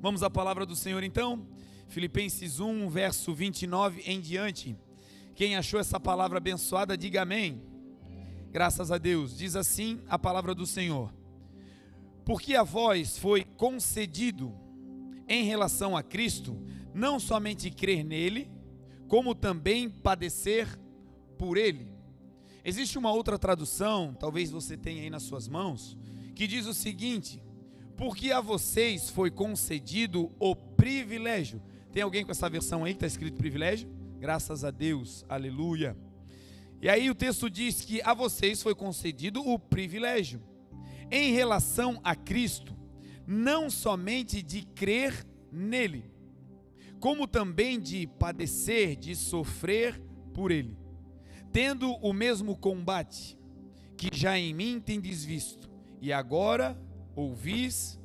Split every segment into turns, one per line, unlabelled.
Vamos à palavra do Senhor então? Filipenses 1, verso 29 em diante. Quem achou essa palavra abençoada, diga amém. Graças a Deus. Diz assim a palavra do Senhor: Porque a vós foi concedido em relação a Cristo, não somente crer nele, como também padecer por ele. Existe uma outra tradução, talvez você tenha aí nas suas mãos, que diz o seguinte: Porque a vocês foi concedido o privilégio. Tem alguém com essa versão aí que está escrito privilégio? Graças a Deus, aleluia. E aí o texto diz que a vocês foi concedido o privilégio, em relação a Cristo, não somente de crer nele, como também de padecer, de sofrer por ele, tendo o mesmo combate que já em mim tendes visto, e agora ouvis,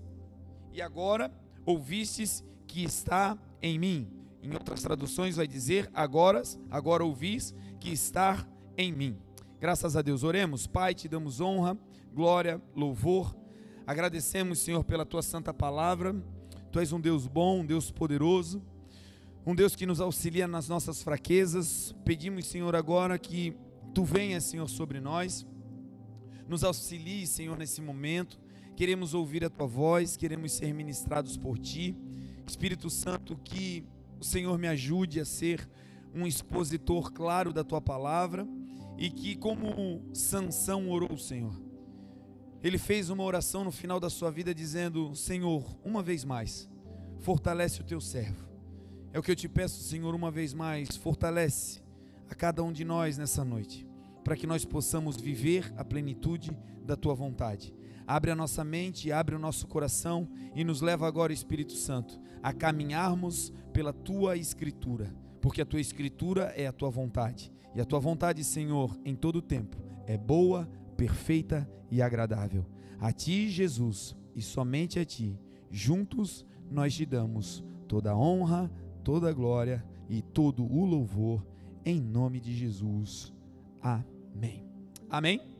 e agora ouvistes que está em mim. Em outras traduções vai dizer agora, agora ouvis que está em mim. Graças a Deus, oremos. Pai, te damos honra, glória, louvor. Agradecemos, Senhor, pela tua santa palavra. Tu és um Deus bom, um Deus poderoso, um Deus que nos auxilia nas nossas fraquezas. Pedimos, Senhor, agora que tu venhas, Senhor, sobre nós. Nos auxilie, Senhor, nesse momento. Queremos ouvir a tua voz, queremos ser ministrados por ti. Espírito Santo, que o Senhor me ajude a ser um expositor claro da tua palavra e que como Sansão orou, Senhor. Ele fez uma oração no final da sua vida dizendo: Senhor, uma vez mais, fortalece o teu servo. É o que eu te peço, Senhor, uma vez mais, fortalece a cada um de nós nessa noite, para que nós possamos viver a plenitude da tua vontade. Abre a nossa mente, abre o nosso coração e nos leva agora, Espírito Santo, a caminharmos pela tua escritura, porque a tua escritura é a tua vontade. E a tua vontade, Senhor, em todo tempo é boa, perfeita e agradável. A ti, Jesus, e somente a ti, juntos nós te damos toda a honra, toda a glória e todo o louvor em nome de Jesus. Amém. Amém.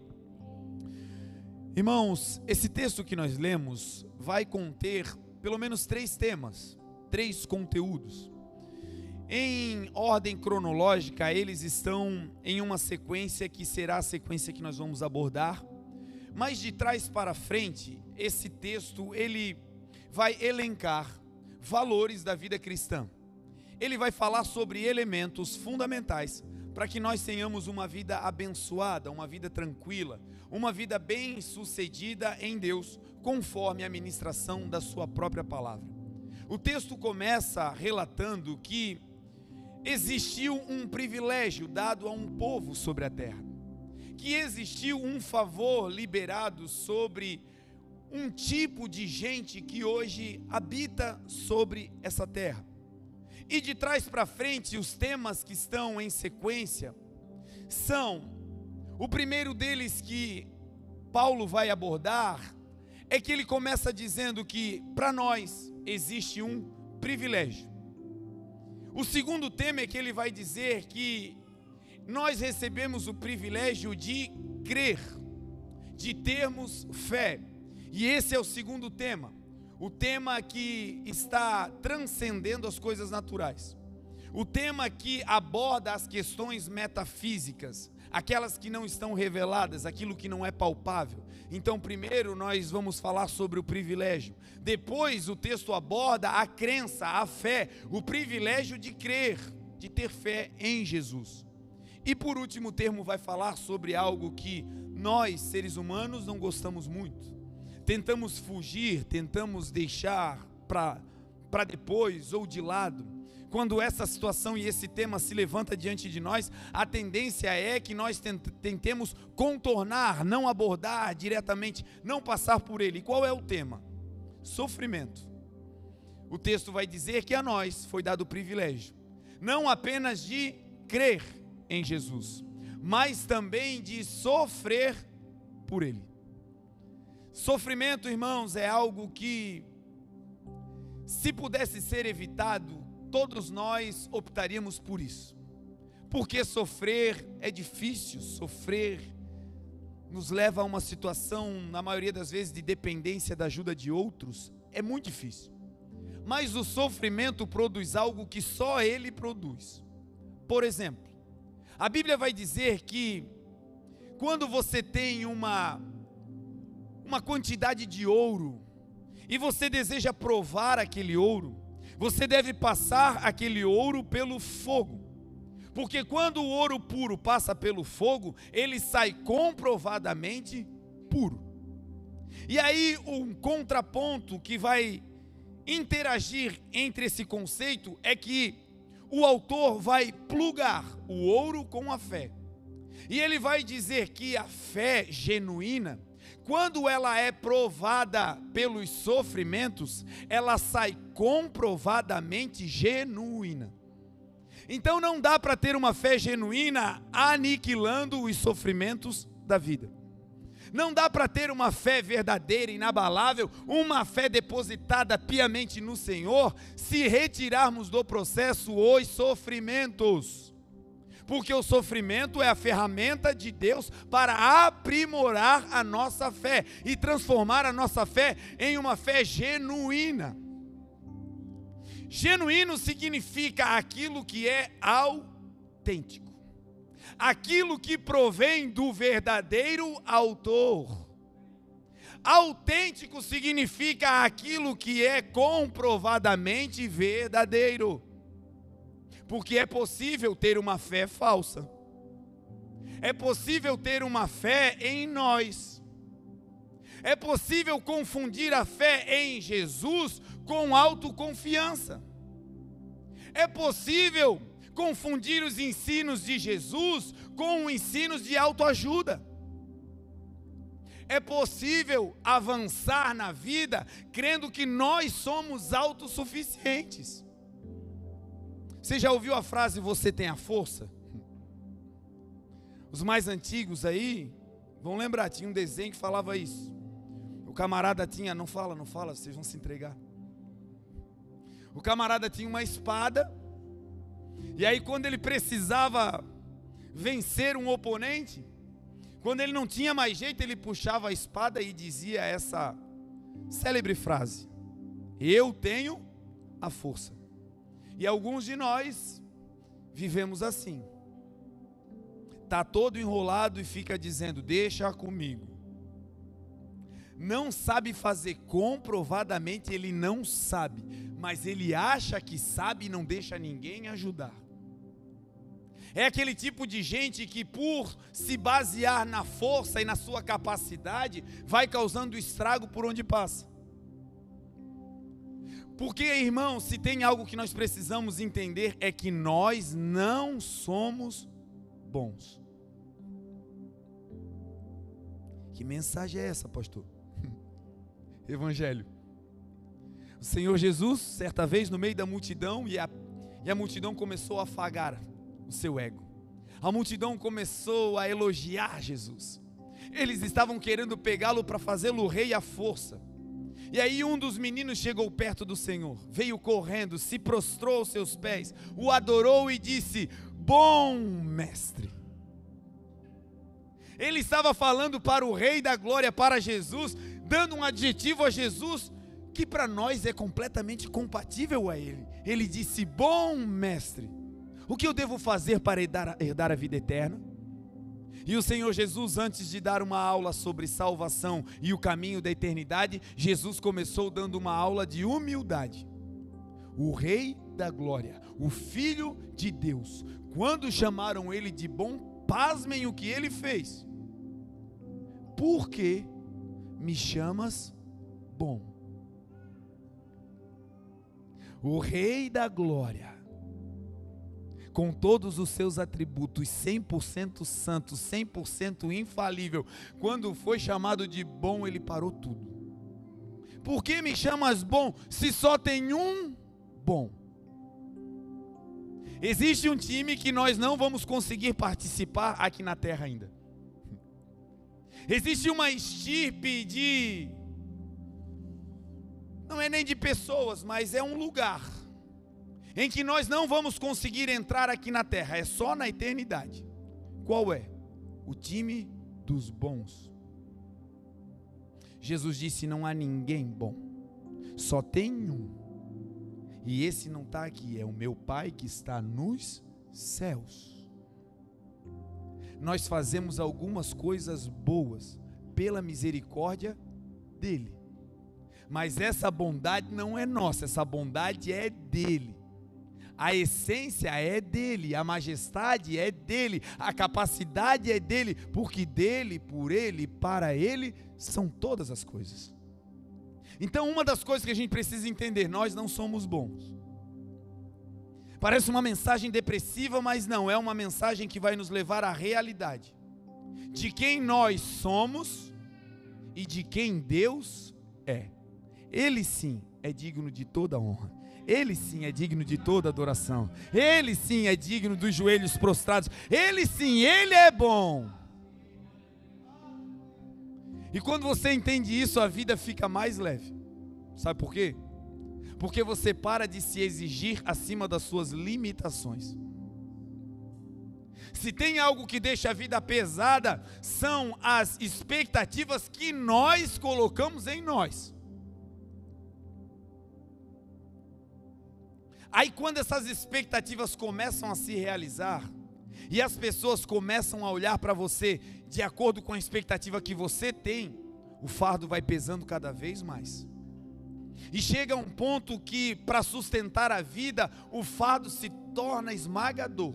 Irmãos, esse texto que nós lemos vai conter pelo menos três temas, três conteúdos. Em ordem cronológica, eles estão em uma sequência que será a sequência que nós vamos abordar. Mas de trás para frente, esse texto ele vai elencar valores da vida cristã. Ele vai falar sobre elementos fundamentais para que nós tenhamos uma vida abençoada, uma vida tranquila, uma vida bem-sucedida em Deus, conforme a ministração da sua própria palavra. O texto começa relatando que existiu um privilégio dado a um povo sobre a terra, que existiu um favor liberado sobre um tipo de gente que hoje habita sobre essa terra. E de trás para frente, os temas que estão em sequência são: o primeiro deles que Paulo vai abordar é que ele começa dizendo que para nós existe um privilégio. O segundo tema é que ele vai dizer que nós recebemos o privilégio de crer, de termos fé. E esse é o segundo tema. O tema que está transcendendo as coisas naturais. O tema que aborda as questões metafísicas, aquelas que não estão reveladas, aquilo que não é palpável. Então, primeiro nós vamos falar sobre o privilégio. Depois, o texto aborda a crença, a fé, o privilégio de crer, de ter fé em Jesus. E por último, o termo vai falar sobre algo que nós, seres humanos, não gostamos muito. Tentamos fugir, tentamos deixar para depois ou de lado quando essa situação e esse tema se levanta diante de nós, a tendência é que nós tentemos contornar, não abordar diretamente, não passar por ele. E qual é o tema? Sofrimento. O texto vai dizer que a nós foi dado o privilégio, não apenas de crer em Jesus, mas também de sofrer por ele. Sofrimento, irmãos, é algo que, se pudesse ser evitado, todos nós optaríamos por isso. Porque sofrer é difícil, sofrer nos leva a uma situação, na maioria das vezes, de dependência da ajuda de outros, é muito difícil. mas o sofrimento produz algo que só ele produz. Por exemplo, a Bíblia vai dizer que quando você tem uma uma quantidade de ouro e você deseja provar aquele ouro, você deve passar aquele ouro pelo fogo. Porque quando o ouro puro passa pelo fogo, ele sai comprovadamente puro. E aí, um contraponto que vai interagir entre esse conceito é que o autor vai plugar o ouro com a fé. E ele vai dizer que a fé genuína, quando ela é provada pelos sofrimentos, ela sai comprovadamente genuína. Então não dá para ter uma fé genuína aniquilando os sofrimentos da vida. Não dá para ter uma fé verdadeira, inabalável, uma fé depositada piamente no Senhor, se retirarmos do processo os sofrimentos. Porque o sofrimento é a ferramenta de Deus para aprimorar a nossa fé e transformar a nossa fé em uma fé genuína. Genuíno significa aquilo que é autêntico, aquilo que provém do verdadeiro autor. Autêntico significa aquilo que é comprovadamente verdadeiro. Porque é possível ter uma fé falsa. É possível ter uma fé em nós. É possível confundir a fé em Jesus com autoconfiança. É possível confundir os ensinos de Jesus com ensinos de autoajuda. É possível avançar na vida crendo que nós somos autossuficientes. Você já ouviu a frase você tem a força? Os mais antigos aí vão lembrar, tinha um desenho que falava isso. O camarada tinha, não fala, não fala, vocês vão se entregar. O camarada tinha uma espada, e aí quando ele precisava vencer um oponente, quando ele não tinha mais jeito, ele puxava a espada e dizia essa célebre frase: Eu tenho a força. E alguns de nós vivemos assim. Tá todo enrolado e fica dizendo: "Deixa comigo" não sabe fazer, comprovadamente ele não sabe, mas ele acha que sabe e não deixa ninguém ajudar. É aquele tipo de gente que, por se basear na força e na sua capacidade, vai causando estrago por onde passa. Porque, irmão, se tem algo que nós precisamos entender é que nós não somos bons. Que mensagem é essa, pastor? Evangelho. O Senhor Jesus, certa vez, no meio da multidão, e a, e a multidão começou a afagar o seu ego. A multidão começou a elogiar Jesus. Eles estavam querendo pegá-lo para fazê-lo rei à força. E aí um dos meninos chegou perto do Senhor, veio correndo, se prostrou aos seus pés, o adorou e disse: Bom mestre. Ele estava falando para o Rei da Glória, para Jesus, dando um adjetivo a Jesus que para nós é completamente compatível a Ele. Ele disse: Bom mestre, o que eu devo fazer para herdar, herdar a vida eterna? E o Senhor Jesus, antes de dar uma aula sobre salvação e o caminho da eternidade, Jesus começou dando uma aula de humildade. O Rei da Glória, o Filho de Deus, quando chamaram ele de bom, pasmem o que ele fez. Porque me chamas bom. O Rei da Glória, com todos os seus atributos, 100% santo, 100% infalível, quando foi chamado de bom, ele parou tudo. Por que me chamas bom se só tem um bom? Existe um time que nós não vamos conseguir participar aqui na terra ainda. Existe uma estirpe de. Não é nem de pessoas, mas é um lugar em que nós não vamos conseguir entrar aqui na terra, é só na eternidade. Qual é? O time dos bons. Jesus disse: não há ninguém bom, só tem um. E esse não está aqui, é o meu Pai que está nos céus. Nós fazemos algumas coisas boas pela misericórdia dele. Mas essa bondade não é nossa, essa bondade é dele. A essência é dele, a majestade é dele, a capacidade é dele, porque dele, por ele, para ele são todas as coisas. Então, uma das coisas que a gente precisa entender, nós não somos bons. Parece uma mensagem depressiva, mas não, é uma mensagem que vai nos levar à realidade de quem nós somos e de quem Deus é. Ele sim é digno de toda honra. Ele sim é digno de toda adoração. Ele sim é digno dos joelhos prostrados. Ele sim, ele é bom. E quando você entende isso, a vida fica mais leve. Sabe por quê? Porque você para de se exigir acima das suas limitações. Se tem algo que deixa a vida pesada, são as expectativas que nós colocamos em nós. Aí, quando essas expectativas começam a se realizar, e as pessoas começam a olhar para você de acordo com a expectativa que você tem, o fardo vai pesando cada vez mais. E chega um ponto que, para sustentar a vida, o fardo se torna esmagador.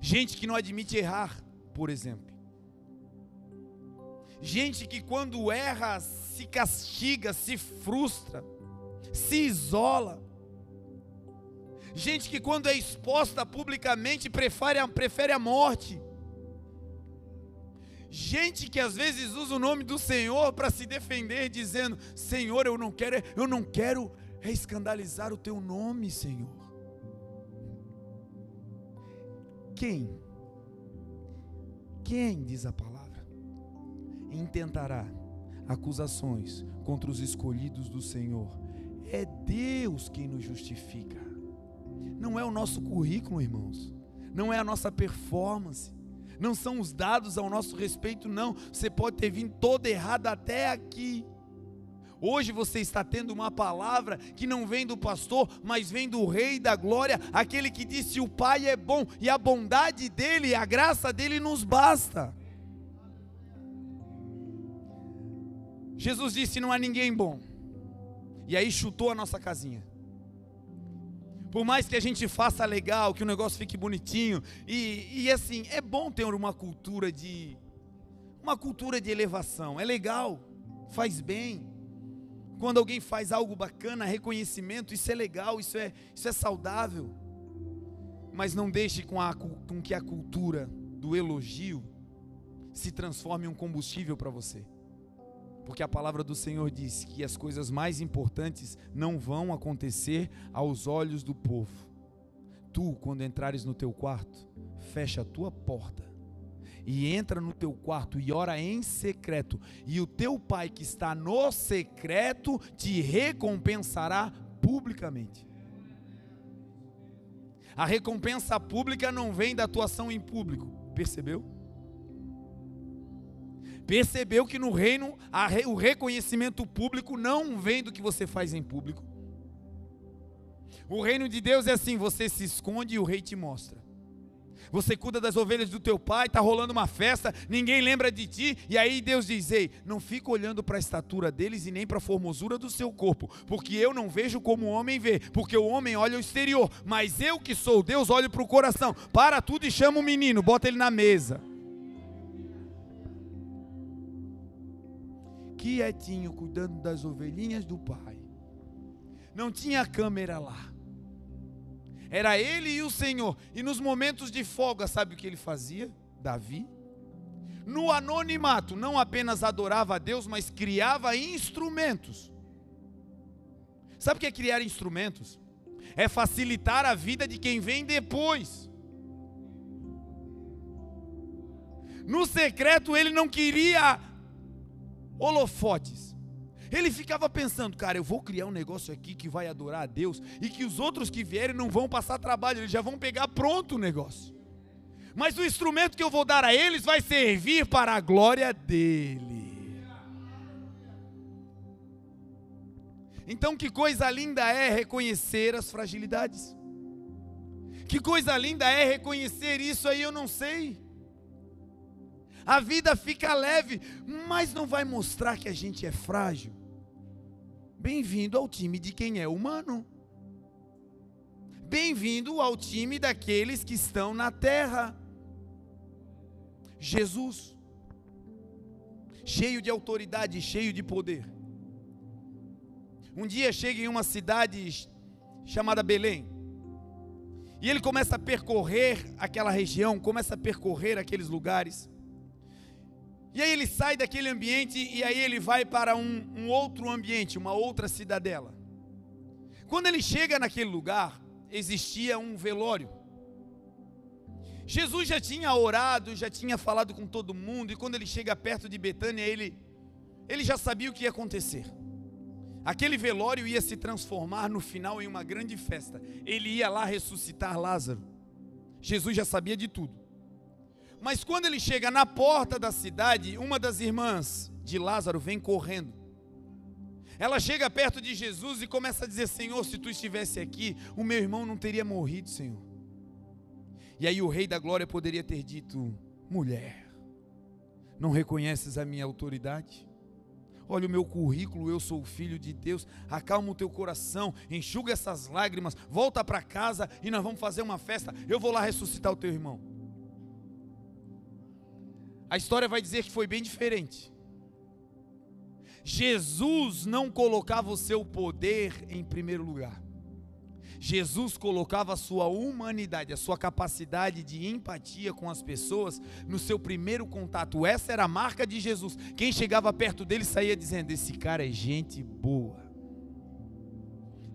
Gente que não admite errar, por exemplo. Gente que, quando erra, se castiga, se frustra, se isola gente que, quando é exposta publicamente, prefere a, prefere a morte. Gente que às vezes usa o nome do Senhor para se defender, dizendo: Senhor, eu não quero, eu não quero escandalizar o teu nome, Senhor. Quem? Quem, diz a palavra, intentará acusações contra os escolhidos do Senhor? É Deus quem nos justifica. Não é o nosso currículo, irmãos. Não é a nossa performance. Não são os dados ao nosso respeito, não. Você pode ter vindo todo errado até aqui. Hoje você está tendo uma palavra que não vem do pastor, mas vem do Rei da Glória, aquele que disse: O Pai é bom e a bondade dele, a graça dele nos basta. Jesus disse: Não há ninguém bom. E aí chutou a nossa casinha. Por mais que a gente faça legal, que o negócio fique bonitinho, e, e assim, é bom ter uma cultura de uma cultura de elevação. É legal, faz bem. Quando alguém faz algo bacana, reconhecimento, isso é legal, isso é, isso é saudável. Mas não deixe com, a, com que a cultura do elogio se transforme em um combustível para você. Porque a palavra do Senhor diz que as coisas mais importantes não vão acontecer aos olhos do povo. Tu, quando entrares no teu quarto, fecha a tua porta e entra no teu quarto e ora em secreto, e o teu pai que está no secreto te recompensará publicamente. A recompensa pública não vem da atuação em público, percebeu? Percebeu que no reino o reconhecimento público não vem do que você faz em público. O reino de Deus é assim: você se esconde e o rei te mostra. Você cuida das ovelhas do teu pai, está rolando uma festa, ninguém lembra de ti, e aí Deus diz: Ei, não fica olhando para a estatura deles e nem para a formosura do seu corpo, porque eu não vejo como o homem vê, porque o homem olha o exterior, mas eu que sou Deus olho para o coração. Para tudo e chama o menino, bota ele na mesa. Quietinho, cuidando das ovelhinhas do pai. Não tinha câmera lá. Era ele e o Senhor. E nos momentos de folga, sabe o que ele fazia? Davi. No anonimato, não apenas adorava a Deus, mas criava instrumentos. Sabe o que é criar instrumentos? É facilitar a vida de quem vem depois. No secreto, ele não queria holofotes. Ele ficava pensando, cara, eu vou criar um negócio aqui que vai adorar a Deus e que os outros que vierem não vão passar trabalho, eles já vão pegar pronto o negócio. Mas o instrumento que eu vou dar a eles vai servir para a glória dele. Então, que coisa linda é reconhecer as fragilidades. Que coisa linda é reconhecer isso aí, eu não sei. A vida fica leve, mas não vai mostrar que a gente é frágil. Bem-vindo ao time de quem é humano. Bem-vindo ao time daqueles que estão na terra. Jesus, cheio de autoridade, cheio de poder. Um dia chega em uma cidade chamada Belém. E ele começa a percorrer aquela região, começa a percorrer aqueles lugares. E aí ele sai daquele ambiente e aí ele vai para um, um outro ambiente, uma outra cidadela. Quando ele chega naquele lugar, existia um velório. Jesus já tinha orado, já tinha falado com todo mundo, e quando ele chega perto de Betânia, ele, ele já sabia o que ia acontecer. Aquele velório ia se transformar no final em uma grande festa. Ele ia lá ressuscitar Lázaro. Jesus já sabia de tudo. Mas quando ele chega na porta da cidade, uma das irmãs de Lázaro vem correndo. Ela chega perto de Jesus e começa a dizer: Senhor, se tu estivesse aqui, o meu irmão não teria morrido, Senhor. E aí o rei da glória poderia ter dito: Mulher, não reconheces a minha autoridade? olha o meu currículo, eu sou filho de Deus, acalma o teu coração, enxuga essas lágrimas, volta para casa e nós vamos fazer uma festa, eu vou lá ressuscitar o teu irmão. A história vai dizer que foi bem diferente. Jesus não colocava o seu poder em primeiro lugar. Jesus colocava a sua humanidade, a sua capacidade de empatia com as pessoas no seu primeiro contato. Essa era a marca de Jesus. Quem chegava perto dele saía dizendo: Esse cara é gente boa.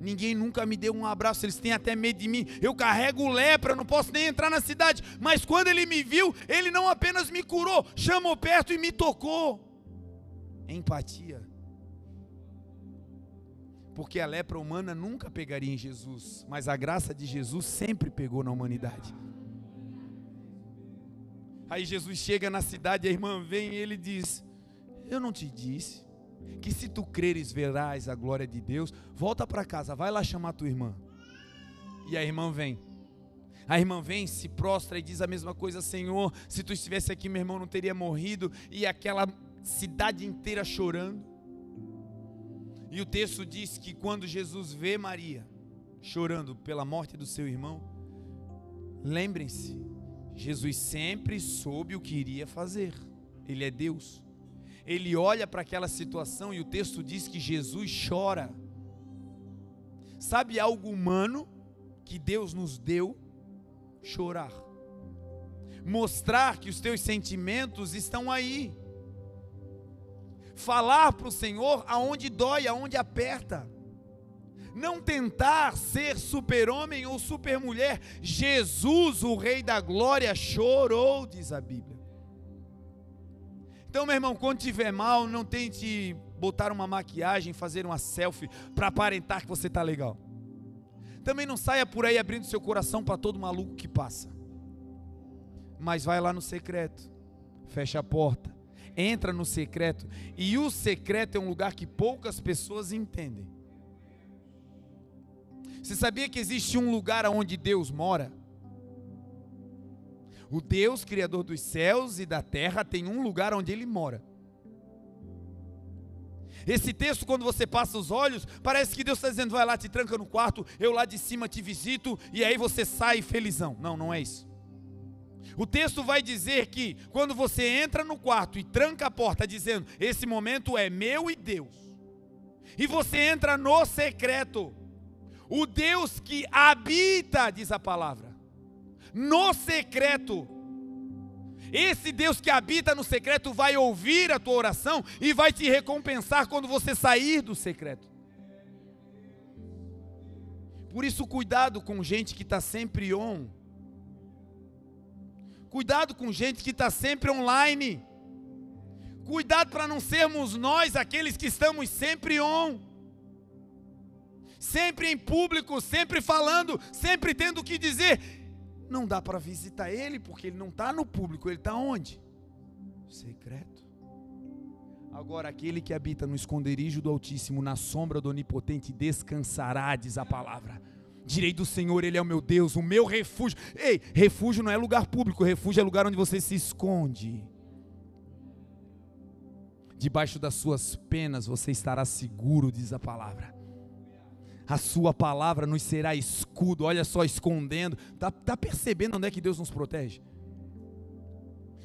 Ninguém nunca me deu um abraço, eles têm até medo de mim. Eu carrego lepra, não posso nem entrar na cidade. Mas quando ele me viu, ele não apenas me curou, chamou perto e me tocou. Empatia porque a lepra humana nunca pegaria em Jesus, mas a graça de Jesus sempre pegou na humanidade. Aí Jesus chega na cidade, a irmã vem e ele diz: Eu não te disse que se tu creres verás a glória de Deus, volta para casa, vai lá chamar tua irmã. E a irmã vem. A irmã vem, se prostra e diz a mesma coisa: Senhor, se tu estivesse aqui, meu irmão não teria morrido. E aquela cidade inteira chorando. E o texto diz que quando Jesus vê Maria chorando pela morte do seu irmão, lembrem-se, Jesus sempre soube o que iria fazer. Ele é Deus. Ele olha para aquela situação e o texto diz que Jesus chora. Sabe algo humano que Deus nos deu? Chorar. Mostrar que os teus sentimentos estão aí falar para o Senhor aonde dói, aonde aperta. Não tentar ser super-homem ou super-mulher. Jesus, o Rei da Glória, chorou, diz a Bíblia. Então, meu irmão, quando tiver mal, não tente botar uma maquiagem, fazer uma selfie para aparentar que você está legal. Também não saia por aí abrindo seu coração para todo maluco que passa. Mas vai lá no secreto, fecha a porta, entra no secreto, e o secreto é um lugar que poucas pessoas entendem. Você sabia que existe um lugar onde Deus mora? O Deus, Criador dos céus e da terra, tem um lugar onde Ele mora. Esse texto, quando você passa os olhos, parece que Deus está dizendo: vai lá, te tranca no quarto, eu lá de cima te visito, e aí você sai felizão. Não, não é isso. O texto vai dizer que quando você entra no quarto e tranca a porta, dizendo: Esse momento é meu e Deus, e você entra no secreto, o Deus que habita, diz a palavra, no secreto, esse Deus que habita no secreto vai ouvir a tua oração e vai te recompensar quando você sair do secreto. Por isso, cuidado com gente que está sempre on Cuidado com gente que está sempre online. Cuidado para não sermos nós aqueles que estamos sempre on. Sempre em público, sempre falando, sempre tendo o que dizer. Não dá para visitar ele porque ele não está no público, ele está onde? Secreto. Agora, aquele que habita no esconderijo do Altíssimo, na sombra do Onipotente, descansará, diz a palavra. Direi do Senhor, Ele é o meu Deus, o meu refúgio. Ei, refúgio não é lugar público, refúgio é lugar onde você se esconde. Debaixo das suas penas você estará seguro, diz a palavra. A sua palavra nos será escudo, olha só, escondendo. Está tá percebendo onde é que Deus nos protege?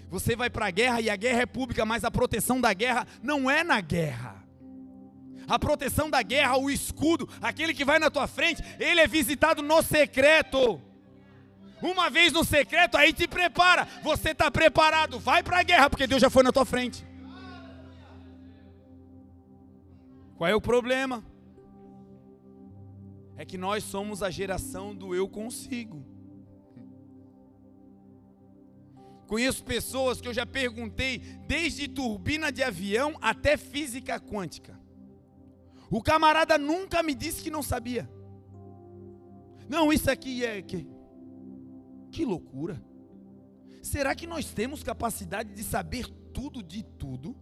Você vai para a guerra e a guerra é pública, mas a proteção da guerra não é na guerra. A proteção da guerra, o escudo, aquele que vai na tua frente, ele é visitado no secreto. Uma vez no secreto, aí te prepara. Você está preparado, vai para a guerra, porque Deus já foi na tua frente. Qual é o problema? É que nós somos a geração do eu consigo. Conheço pessoas que eu já perguntei, desde turbina de avião até física quântica. O camarada nunca me disse que não sabia. Não, isso aqui é que que loucura. Será que nós temos capacidade de saber tudo de tudo?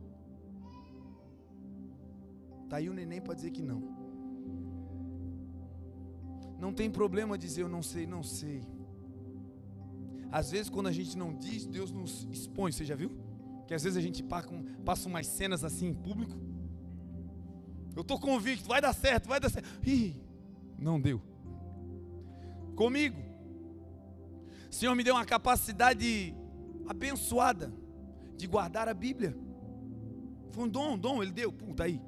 Tá aí o neném para dizer que não. Não tem problema dizer eu não sei, não sei. Às vezes, quando a gente não diz, Deus nos expõe. Você já viu? Que às vezes a gente passa umas cenas assim em público. Eu estou convicto, vai dar certo, vai dar certo. Ih, não deu. Comigo. O Senhor me deu uma capacidade abençoada de guardar a Bíblia. Foi um dom, um dom, Ele deu, pum, tá aí.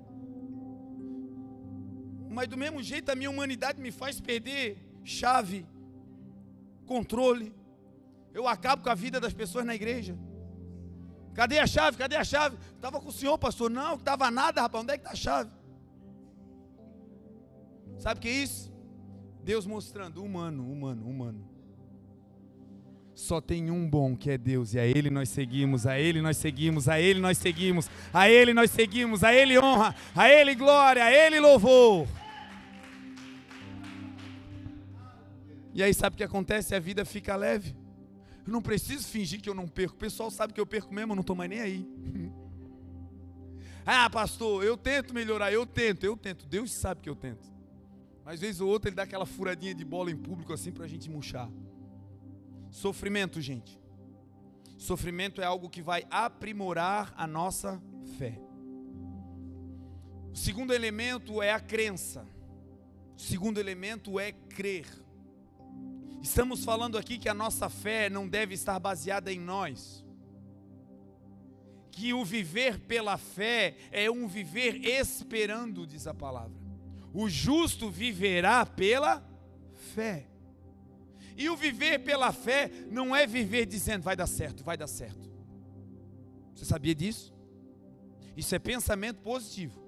Mas do mesmo jeito a minha humanidade me faz perder chave, controle. Eu acabo com a vida das pessoas na igreja. Cadê a chave? Cadê a chave? Estava com o senhor, pastor. Não, estava nada, rapaz. Onde é que está a chave? Sabe o que é isso? Deus mostrando, humano, humano, humano. Só tem um bom que é Deus, e a Ele nós seguimos, a Ele nós seguimos, a Ele nós seguimos, a Ele nós seguimos, a Ele honra, a Ele glória, a Ele louvor. E aí sabe o que acontece? A vida fica leve. Eu não preciso fingir que eu não perco. O pessoal sabe que eu perco mesmo, eu não estou mais nem aí. ah, pastor, eu tento melhorar, eu tento, eu tento. Deus sabe que eu tento. Mas vez ou outra ele dá aquela furadinha de bola em público assim para a gente murchar. Sofrimento, gente. Sofrimento é algo que vai aprimorar a nossa fé. O segundo elemento é a crença. O segundo elemento é crer. Estamos falando aqui que a nossa fé não deve estar baseada em nós. Que o viver pela fé é um viver esperando, diz a palavra. O justo viverá pela fé. E o viver pela fé não é viver dizendo vai dar certo, vai dar certo. Você sabia disso? Isso é pensamento positivo.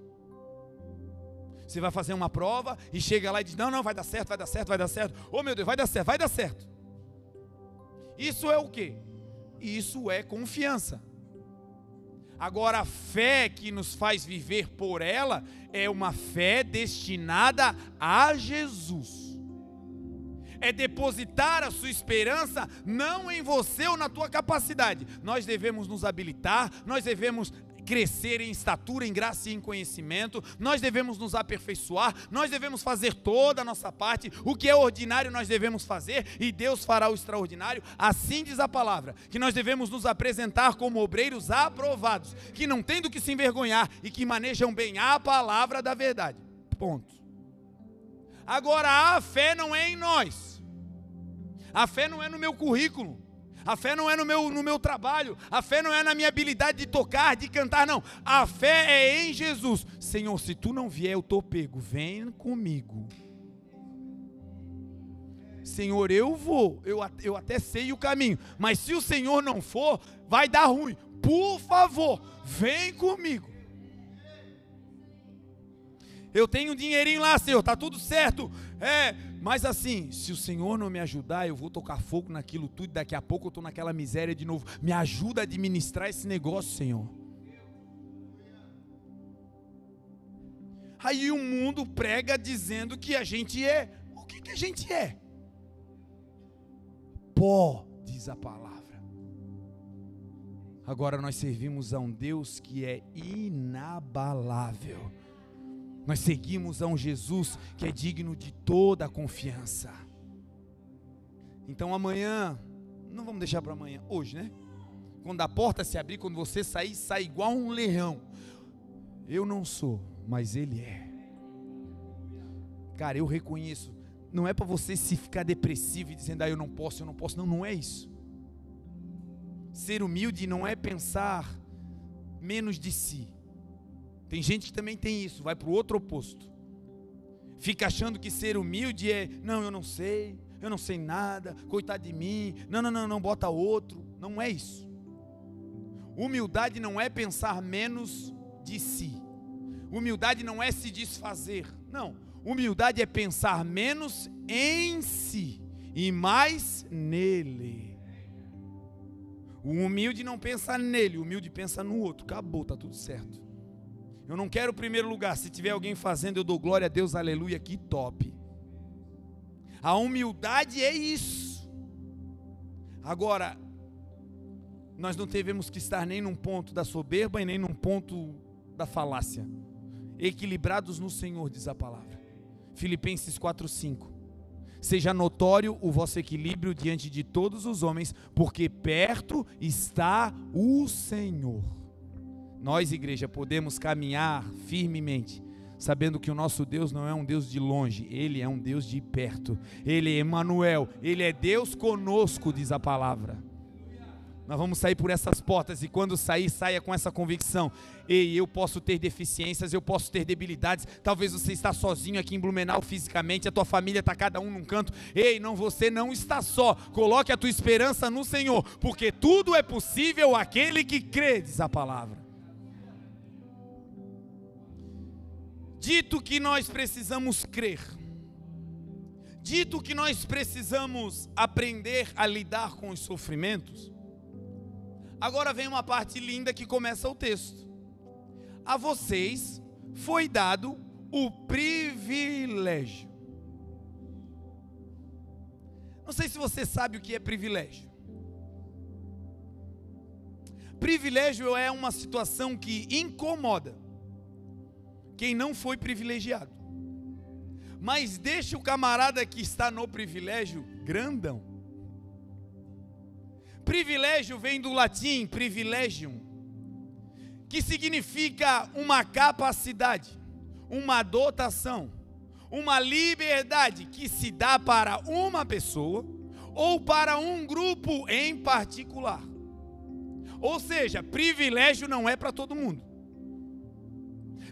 Você vai fazer uma prova e chega lá e diz: Não, não, vai dar certo, vai dar certo, vai dar certo. Oh meu Deus, vai dar certo, vai dar certo. Isso é o que? Isso é confiança. Agora, a fé que nos faz viver por ela é uma fé destinada a Jesus. É depositar a sua esperança não em você ou na tua capacidade. Nós devemos nos habilitar, nós devemos crescer em estatura, em graça e em conhecimento, nós devemos nos aperfeiçoar, nós devemos fazer toda a nossa parte, o que é ordinário nós devemos fazer e Deus fará o extraordinário. Assim diz a palavra, que nós devemos nos apresentar como obreiros aprovados, que não têm do que se envergonhar e que manejam bem a palavra da verdade. Ponto. Agora, a fé não é em nós, a fé não é no meu currículo. A fé não é no meu, no meu trabalho, a fé não é na minha habilidade de tocar, de cantar, não. A fé é em Jesus. Senhor, se tu não vier, eu estou pego. Vem comigo. Senhor, eu vou, eu, eu até sei o caminho, mas se o Senhor não for, vai dar ruim. Por favor, vem comigo. Eu tenho um dinheirinho lá, Senhor, tá tudo certo. É, mas assim, se o Senhor não me ajudar, eu vou tocar fogo naquilo tudo, daqui a pouco eu estou naquela miséria de novo. Me ajuda a administrar esse negócio, Senhor. Aí o mundo prega dizendo que a gente é. O que, que a gente é? Pó, diz a palavra. Agora nós servimos a um Deus que é inabalável. Nós seguimos a um Jesus que é digno de toda a confiança. Então amanhã, não vamos deixar para amanhã, hoje, né? Quando a porta se abrir, quando você sair, sai igual um leão. Eu não sou, mas Ele é. Cara, eu reconheço. Não é para você se ficar depressivo e dizendo, ah, eu não posso, eu não posso. Não, não é isso. Ser humilde não é pensar menos de si. Tem gente que também tem isso, vai para o outro oposto. Fica achando que ser humilde é, não, eu não sei, eu não sei nada, coitado de mim, não, não, não, não, bota outro. Não é isso. Humildade não é pensar menos de si. Humildade não é se desfazer. Não. Humildade é pensar menos em si e mais nele. O humilde não pensa nele, o humilde pensa no outro. Acabou, tá tudo certo. Eu não quero o primeiro lugar. Se tiver alguém fazendo, eu dou glória a Deus, aleluia, que top. A humildade é isso. Agora, nós não devemos que estar nem num ponto da soberba e nem num ponto da falácia. Equilibrados no Senhor, diz a palavra. Filipenses 4:5. Seja notório o vosso equilíbrio diante de todos os homens, porque perto está o Senhor. Nós, igreja, podemos caminhar firmemente, sabendo que o nosso Deus não é um Deus de longe, ele é um Deus de perto. Ele é Emanuel, ele é Deus conosco, diz a palavra. Nós vamos sair por essas portas e quando sair, saia com essa convicção. Ei, eu posso ter deficiências, eu posso ter debilidades. Talvez você está sozinho aqui em Blumenau fisicamente, a tua família está cada um num canto. Ei, não, você não está só. Coloque a tua esperança no Senhor, porque tudo é possível aquele que crê, diz a palavra. Dito que nós precisamos crer, dito que nós precisamos aprender a lidar com os sofrimentos, Agora vem uma parte linda que começa o texto. A vocês foi dado o privilégio. Não sei se você sabe o que é privilégio. Privilégio é uma situação que incomoda quem não foi privilegiado. Mas deixa o camarada que está no privilégio grandão. Privilégio vem do latim privilegium, que significa uma capacidade, uma dotação, uma liberdade que se dá para uma pessoa ou para um grupo em particular. Ou seja, privilégio não é para todo mundo.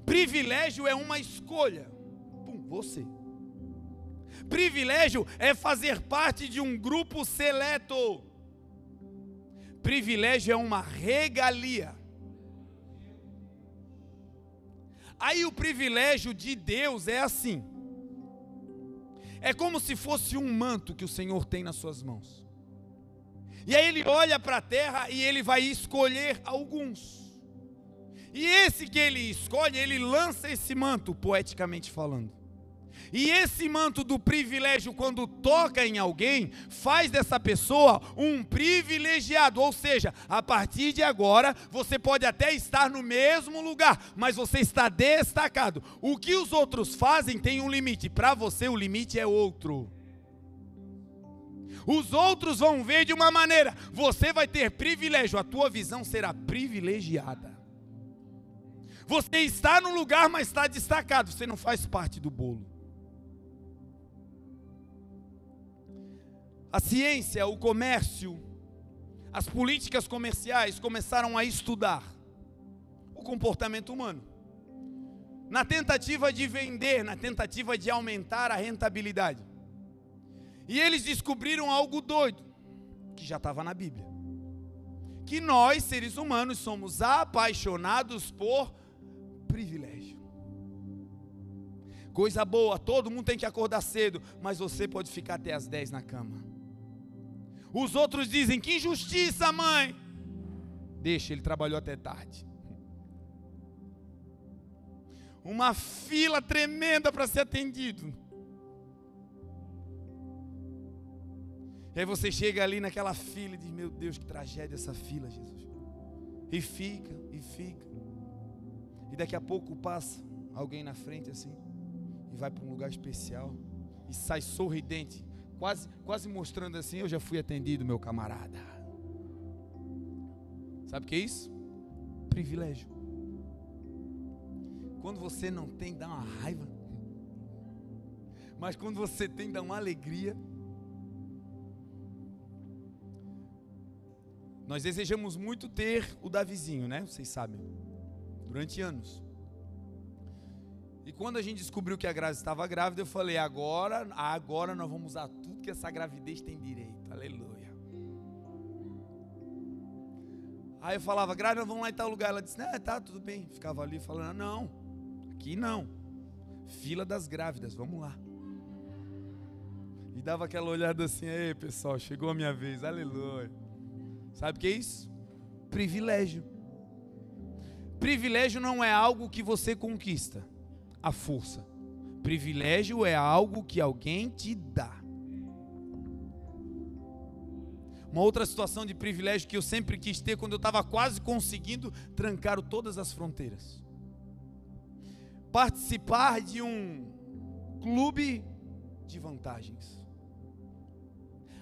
Privilégio é uma escolha. Pum, você. Privilégio é fazer parte de um grupo seleto. Privilégio é uma regalia. Aí o privilégio de Deus é assim. É como se fosse um manto que o Senhor tem nas suas mãos. E aí ele olha para a terra e ele vai escolher alguns. E esse que ele escolhe, ele lança esse manto, poeticamente falando. E esse manto do privilégio, quando toca em alguém, faz dessa pessoa um privilegiado. Ou seja, a partir de agora, você pode até estar no mesmo lugar, mas você está destacado. O que os outros fazem tem um limite, para você o limite é outro. Os outros vão ver de uma maneira, você vai ter privilégio, a tua visão será privilegiada. Você está no lugar, mas está destacado, você não faz parte do bolo. A ciência, o comércio, as políticas comerciais começaram a estudar o comportamento humano. Na tentativa de vender, na tentativa de aumentar a rentabilidade. E eles descobriram algo doido, que já estava na Bíblia. Que nós, seres humanos, somos apaixonados por Coisa boa, todo mundo tem que acordar cedo, mas você pode ficar até as 10 na cama. Os outros dizem: Que injustiça, mãe. Deixa, ele trabalhou até tarde. Uma fila tremenda para ser atendido. E aí você chega ali naquela fila e diz: Meu Deus, que tragédia essa fila, Jesus. E fica, e fica. E daqui a pouco passa alguém na frente assim, e vai para um lugar especial, e sai sorridente, quase, quase mostrando assim: Eu já fui atendido, meu camarada. Sabe o que é isso? Privilégio. Quando você não tem, dá uma raiva. Mas quando você tem, dá uma alegria. Nós desejamos muito ter o Davizinho, né? Vocês sabem. Durante anos. E quando a gente descobriu que a Grazi estava grávida, eu falei: agora, agora nós vamos usar tudo que essa gravidez tem direito. Aleluia. Aí eu falava: Grazi, nós vamos lá em tal lugar. Ela disse: Né, tá, tudo bem. Ficava ali falando: Não, aqui não. Fila das grávidas, vamos lá. E dava aquela olhada assim: Ei, pessoal, chegou a minha vez. Aleluia. Sabe o que é isso? Privilégio. Privilégio não é algo que você conquista, a força. Privilégio é algo que alguém te dá. Uma outra situação de privilégio que eu sempre quis ter quando eu estava quase conseguindo trancar todas as fronteiras. Participar de um clube de vantagens.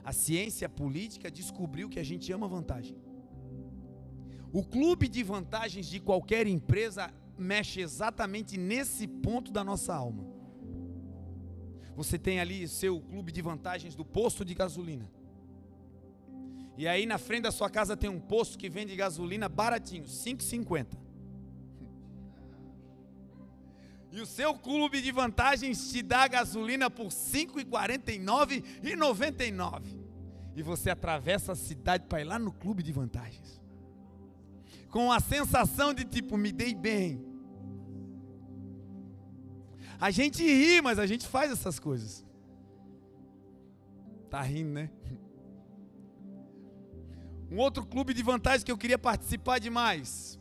A ciência política descobriu que a gente ama vantagem. O clube de vantagens de qualquer empresa mexe exatamente nesse ponto da nossa alma. Você tem ali seu clube de vantagens do posto de gasolina. E aí na frente da sua casa tem um posto que vende gasolina baratinho, 5,50. E o seu clube de vantagens te dá gasolina por R$ 5,49,99. E você atravessa a cidade para ir lá no clube de vantagens. Com a sensação de tipo, me dei bem. A gente ri, mas a gente faz essas coisas. Tá rindo, né? Um outro clube de vantagens que eu queria participar demais.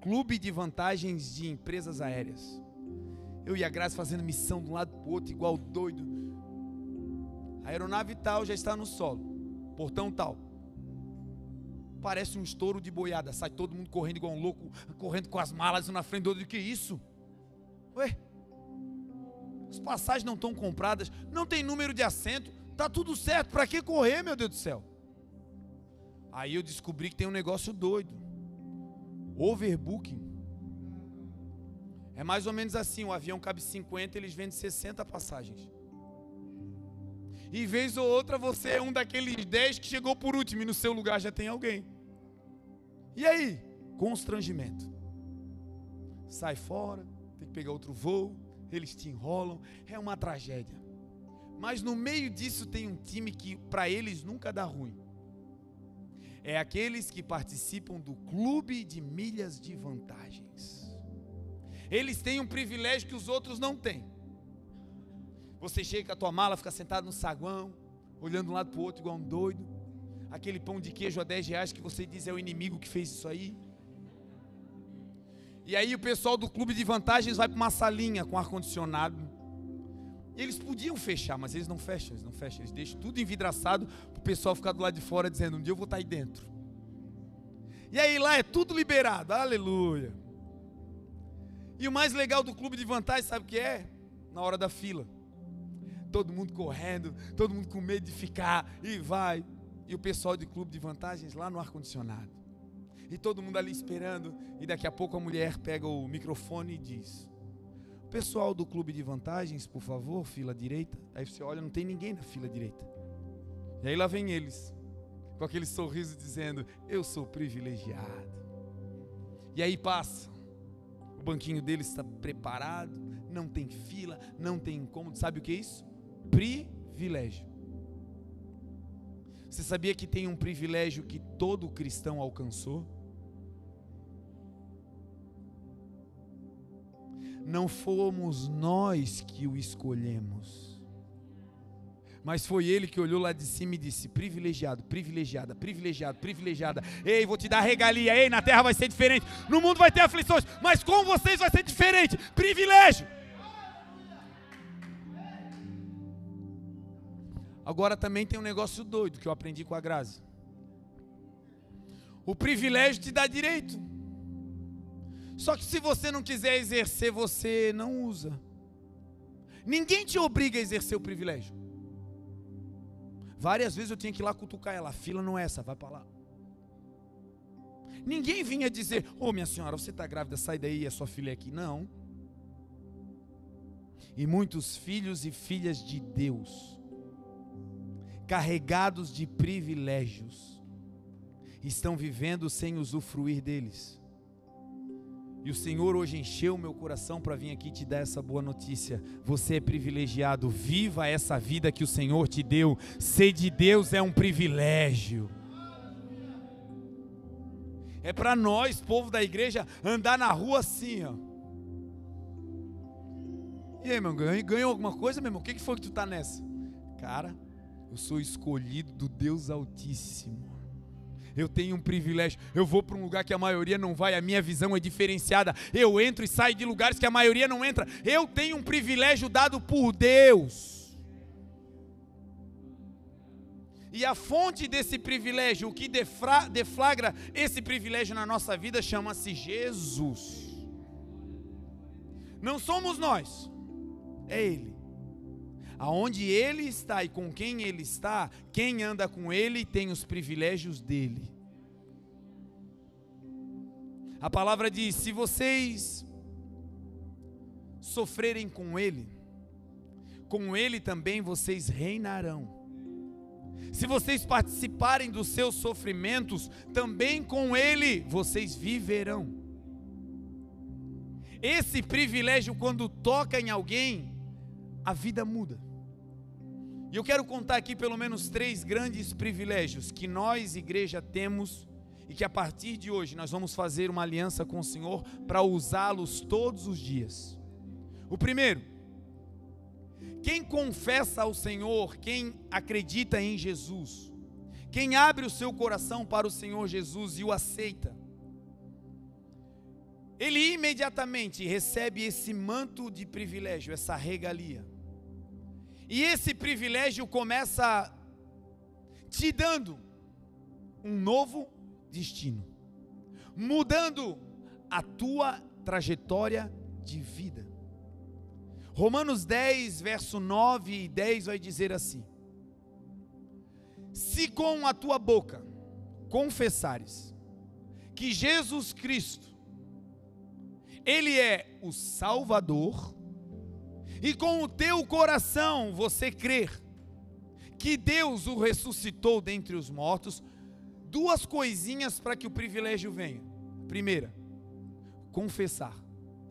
Clube de vantagens de empresas aéreas. Eu e a Graça fazendo missão de um lado para o outro, igual doido. A aeronave tal já está no solo. Portão tal. Parece um estouro de boiada. Sai todo mundo correndo igual um louco, correndo com as malas na frente do outro. Que isso? Ué? As passagens não estão compradas, não tem número de assento, tá tudo certo. Para que correr, meu Deus do céu? Aí eu descobri que tem um negócio doido. Overbooking. É mais ou menos assim, o avião cabe 50, eles vendem 60 passagens. E vez ou outra você é um daqueles 10 que chegou por último e no seu lugar já tem alguém. E aí? Constrangimento. Sai fora, tem que pegar outro voo, eles te enrolam, é uma tragédia. Mas no meio disso tem um time que para eles nunca dá ruim. É aqueles que participam do clube de milhas de vantagens. Eles têm um privilégio que os outros não têm. Você chega com a tua mala, fica sentado no saguão, olhando de um lado para o outro igual um doido. Aquele pão de queijo a 10 reais que você diz é o inimigo que fez isso aí. E aí o pessoal do clube de vantagens vai para uma salinha com ar-condicionado. Eles podiam fechar, mas eles não fecham, eles não fecham. Eles deixam tudo envidraçado para o pessoal ficar do lado de fora dizendo, um dia eu vou estar aí dentro. E aí lá é tudo liberado, aleluia. E o mais legal do clube de vantagem, sabe o que é? Na hora da fila. Todo mundo correndo, todo mundo com medo de ficar, e vai. E o pessoal de clube de vantagens lá no ar-condicionado. E todo mundo ali esperando. E daqui a pouco a mulher pega o microfone e diz: Pessoal do clube de vantagens, por favor, fila direita. Aí você olha, não tem ninguém na fila direita. E aí lá vem eles, com aquele sorriso dizendo: Eu sou privilegiado. E aí passa o banquinho dele está preparado, não tem fila, não tem incômodo. Sabe o que é isso? Privilégio. Você sabia que tem um privilégio que todo cristão alcançou? Não fomos nós que o escolhemos mas foi ele que olhou lá de cima e disse: privilegiado, privilegiada, privilegiado, privilegiada. Ei, vou te dar regalia. Ei, na terra vai ser diferente. No mundo vai ter aflições, mas com vocês vai ser diferente. Privilégio. Agora também tem um negócio doido que eu aprendi com a Grazi. O privilégio te dá direito. Só que se você não quiser exercer, você não usa. Ninguém te obriga a exercer o privilégio. Várias vezes eu tinha que ir lá cutucar ela. A fila não é essa, vai para lá. Ninguém vinha dizer: Ô oh, minha senhora, você está grávida, sai daí, a sua filha é aqui. Não. E muitos filhos e filhas de Deus, carregados de privilégios, estão vivendo sem usufruir deles. E o Senhor hoje encheu o meu coração para vir aqui te dar essa boa notícia. Você é privilegiado, viva essa vida que o Senhor te deu. Ser de Deus é um privilégio. É para nós, povo da igreja, andar na rua assim, ó. E aí, meu ganhou alguma coisa, meu irmão? O que foi que tu tá nessa? Cara, eu sou escolhido do Deus Altíssimo eu tenho um privilégio. Eu vou para um lugar que a maioria não vai, a minha visão é diferenciada. Eu entro e saio de lugares que a maioria não entra. Eu tenho um privilégio dado por Deus. E a fonte desse privilégio, o que deflagra esse privilégio na nossa vida, chama-se Jesus. Não somos nós, é Ele. Aonde Ele está e com quem Ele está, quem anda com Ele tem os privilégios dele. A palavra diz: se vocês sofrerem com Ele, com Ele também vocês reinarão. Se vocês participarem dos seus sofrimentos, também com Ele vocês viverão. Esse privilégio, quando toca em alguém, a vida muda. E eu quero contar aqui pelo menos três grandes privilégios que nós, igreja, temos e que a partir de hoje nós vamos fazer uma aliança com o Senhor para usá-los todos os dias. O primeiro, quem confessa ao Senhor, quem acredita em Jesus, quem abre o seu coração para o Senhor Jesus e o aceita, ele imediatamente recebe esse manto de privilégio, essa regalia. E esse privilégio começa te dando um novo destino, mudando a tua trajetória de vida. Romanos 10, verso 9 e 10 vai dizer assim: Se com a tua boca confessares que Jesus Cristo, Ele é o Salvador, e com o teu coração você crer que Deus o ressuscitou dentre os mortos, duas coisinhas para que o privilégio venha. Primeira, confessar,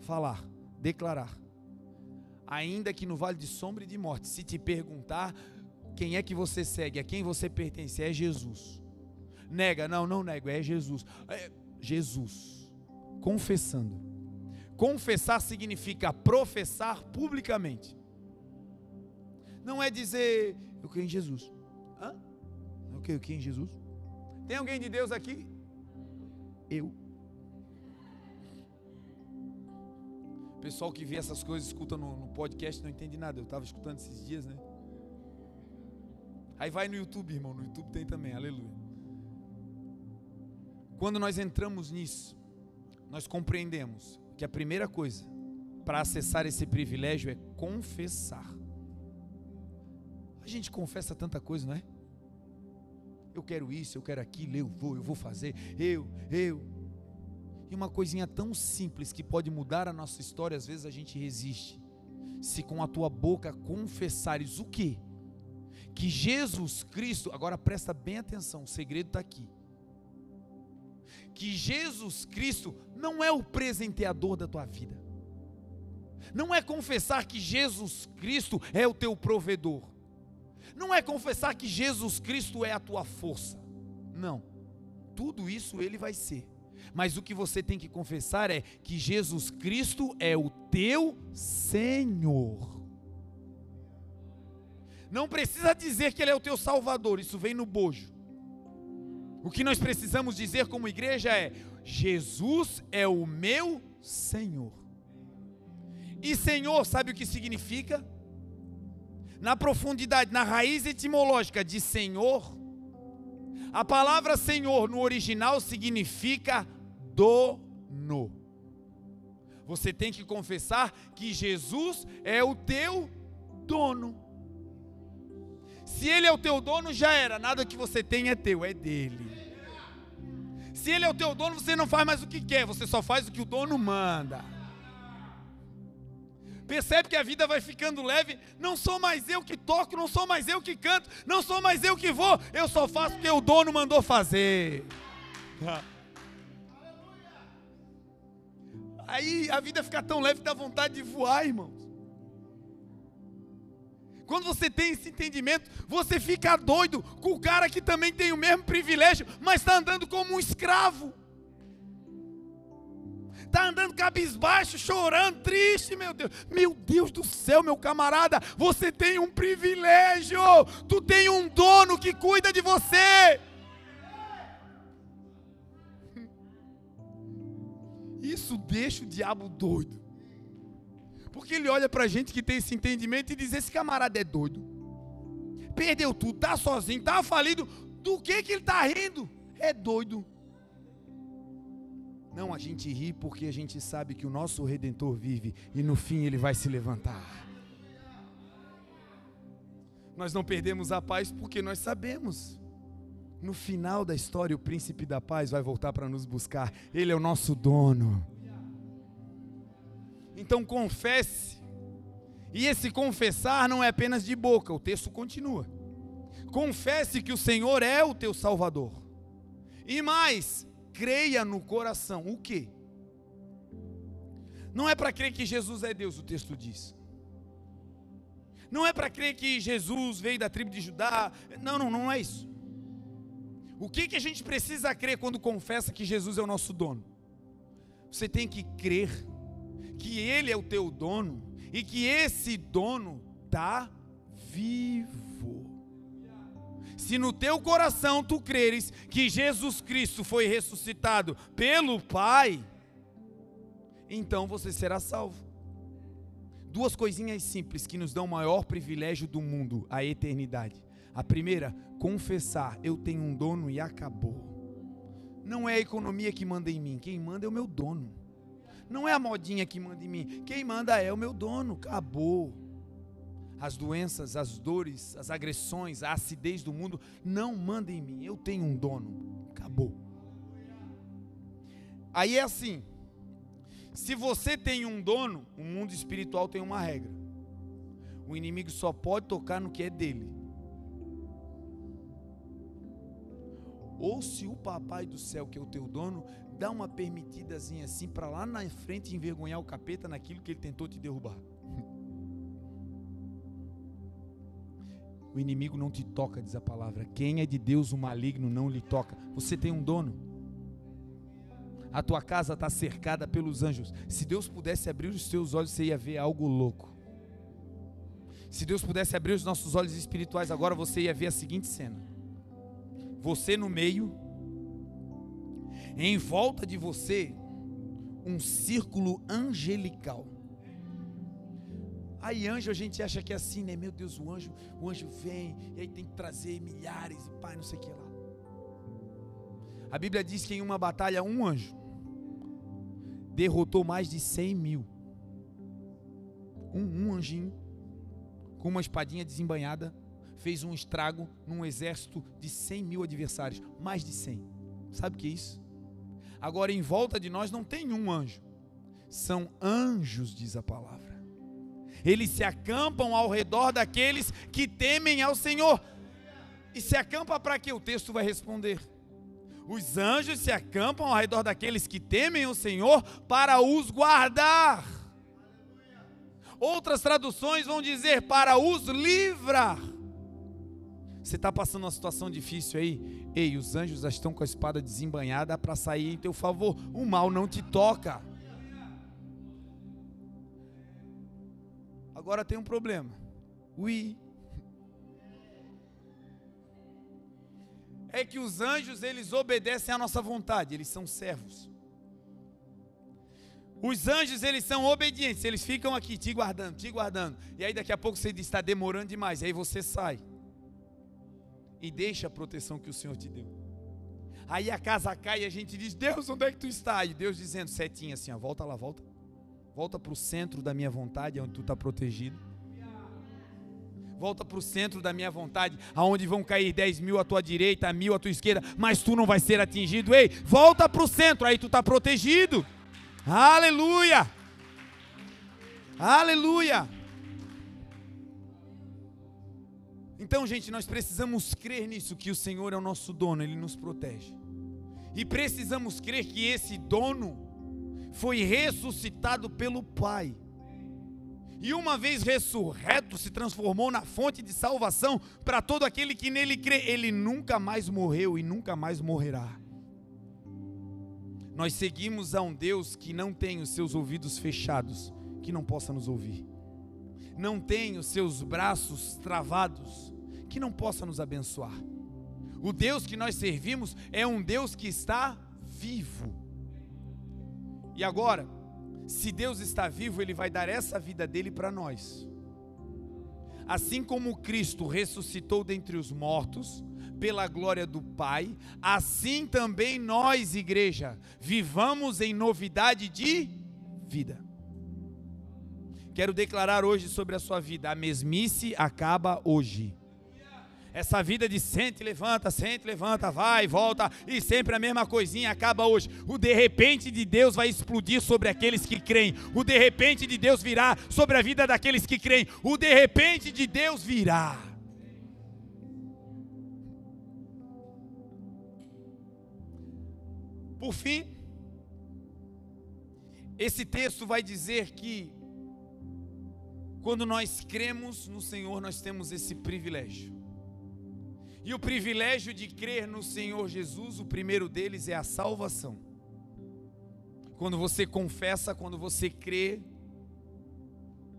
falar, declarar. Ainda que no vale de sombra e de morte, se te perguntar quem é que você segue, a quem você pertence, é Jesus. Nega, não, não nego, é Jesus. É Jesus. Confessando. Confessar significa professar publicamente. Não é dizer, eu creio em Jesus. Hã? Eu creio em Jesus. Tem alguém de Deus aqui? Eu. O pessoal que vê essas coisas, escuta no, no podcast, não entende nada. Eu estava escutando esses dias, né? Aí vai no YouTube, irmão. No YouTube tem também, aleluia. Quando nós entramos nisso, nós compreendemos que a primeira coisa para acessar esse privilégio é confessar. A gente confessa tanta coisa, não é? Eu quero isso, eu quero aquilo, eu vou, eu vou fazer, eu, eu. E uma coisinha tão simples que pode mudar a nossa história, às vezes a gente resiste. Se com a tua boca confessares o quê? Que Jesus Cristo, agora presta bem atenção, o segredo está aqui que Jesus Cristo não é o presenteador da tua vida. Não é confessar que Jesus Cristo é o teu provedor. Não é confessar que Jesus Cristo é a tua força. Não. Tudo isso ele vai ser. Mas o que você tem que confessar é que Jesus Cristo é o teu Senhor. Não precisa dizer que ele é o teu Salvador, isso vem no bojo. O que nós precisamos dizer como igreja é: Jesus é o meu Senhor. E Senhor, sabe o que significa? Na profundidade, na raiz etimológica de Senhor, A palavra Senhor no original significa dono. Você tem que confessar que Jesus é o teu dono. Se ele é o teu dono, já era. Nada que você tem é teu, é dele. Se ele é o teu dono, você não faz mais o que quer, você só faz o que o dono manda. Percebe que a vida vai ficando leve. Não sou mais eu que toco, não sou mais eu que canto, não sou mais eu que vou. Eu só faço o que o dono mandou fazer. Aí a vida fica tão leve que dá vontade de voar, irmãos. Quando você tem esse entendimento, você fica doido com o cara que também tem o mesmo privilégio, mas está andando como um escravo. Está andando cabisbaixo, chorando, triste, meu Deus. Meu Deus do céu, meu camarada, você tem um privilégio. Tu tem um dono que cuida de você. Isso deixa o diabo doido. Porque ele olha para a gente que tem esse entendimento e diz: esse camarada é doido. Perdeu tudo, está sozinho, está falido. Do que, que ele está rindo? É doido. Não, a gente ri porque a gente sabe que o nosso redentor vive e no fim ele vai se levantar. Nós não perdemos a paz porque nós sabemos. No final da história, o príncipe da paz vai voltar para nos buscar. Ele é o nosso dono. Então confesse. E esse confessar não é apenas de boca, o texto continua. Confesse que o Senhor é o teu Salvador. E mais, creia no coração. O que? Não é para crer que Jesus é Deus, o texto diz. Não é para crer que Jesus veio da tribo de Judá. Não, não, não é isso. O que, que a gente precisa crer quando confessa que Jesus é o nosso dono? Você tem que crer que Ele é o teu dono e que esse dono está vivo. Se no teu coração tu creres que Jesus Cristo foi ressuscitado pelo Pai, então você será salvo. Duas coisinhas simples que nos dão o maior privilégio do mundo, a eternidade. A primeira, confessar, eu tenho um dono e acabou. Não é a economia que manda em mim, quem manda é o meu dono. Não é a modinha que manda em mim. Quem manda é o meu dono. Acabou. As doenças, as dores, as agressões, a acidez do mundo não mandam em mim. Eu tenho um dono. Acabou. Aí é assim. Se você tem um dono, o mundo espiritual tem uma regra. O inimigo só pode tocar no que é dele. Ou se o papai do céu, que é o teu dono, dá uma permitidazinha assim para lá na frente envergonhar o capeta naquilo que ele tentou te derrubar. O inimigo não te toca, diz a palavra. Quem é de Deus, o maligno não lhe toca. Você tem um dono. A tua casa está cercada pelos anjos. Se Deus pudesse abrir os teus olhos, você ia ver algo louco. Se Deus pudesse abrir os nossos olhos espirituais agora, você ia ver a seguinte cena: você no meio, em volta de você um círculo angelical. Aí anjo a gente acha que é assim, né? Meu Deus, o anjo, o anjo vem e aí tem que trazer milhares e pai, não sei o que lá. A Bíblia diz que em uma batalha um anjo derrotou mais de 100 mil. Um, um anjinho com uma espadinha desembanhada fez um estrago num exército de 100 mil adversários, mais de 100. Sabe o que é isso? Agora, em volta de nós não tem um anjo, são anjos, diz a palavra. Eles se acampam ao redor daqueles que temem ao Senhor. E se acampa para que o texto vai responder? Os anjos se acampam ao redor daqueles que temem o Senhor para os guardar. Outras traduções vão dizer para os livrar. Você está passando uma situação difícil aí? Ei, os anjos já estão com a espada desembanhada para sair em teu favor. O mal não te toca. Agora tem um problema. Ui. É que os anjos, eles obedecem à nossa vontade, eles são servos. Os anjos, eles são obedientes, eles ficam aqui te guardando, te guardando. E aí daqui a pouco você está demorando demais, e aí você sai e deixa a proteção que o Senhor te deu. Aí a casa cai e a gente diz: Deus, onde é que tu está? E Deus dizendo, setinha assim, ó, volta lá, volta. Volta para o centro da minha vontade, onde tu está protegido. Volta para o centro da minha vontade, aonde vão cair 10 mil à tua direita, mil à tua esquerda, mas tu não vai ser atingido. Ei, volta para o centro, aí tu está protegido. Aleluia! Aleluia! Então, gente, nós precisamos crer nisso, que o Senhor é o nosso dono, Ele nos protege. E precisamos crer que esse dono foi ressuscitado pelo Pai. E uma vez ressurreto, se transformou na fonte de salvação para todo aquele que nele crê. Ele nunca mais morreu e nunca mais morrerá. Nós seguimos a um Deus que não tem os seus ouvidos fechados, que não possa nos ouvir. Não tem os seus braços travados, que não possa nos abençoar. O Deus que nós servimos é um Deus que está vivo. E agora, se Deus está vivo, Ele vai dar essa vida dele para nós. Assim como Cristo ressuscitou dentre os mortos, pela glória do Pai, assim também nós, igreja, vivamos em novidade de vida. Quero declarar hoje sobre a sua vida: a mesmice acaba hoje. Essa vida de sente, levanta, sente, levanta, vai, volta e sempre a mesma coisinha acaba hoje. O de repente de Deus vai explodir sobre aqueles que creem. O de repente de Deus virá sobre a vida daqueles que creem. O de repente de Deus virá. Por fim, esse texto vai dizer que quando nós cremos no Senhor, nós temos esse privilégio. E o privilégio de crer no Senhor Jesus, o primeiro deles é a salvação. Quando você confessa, quando você crê,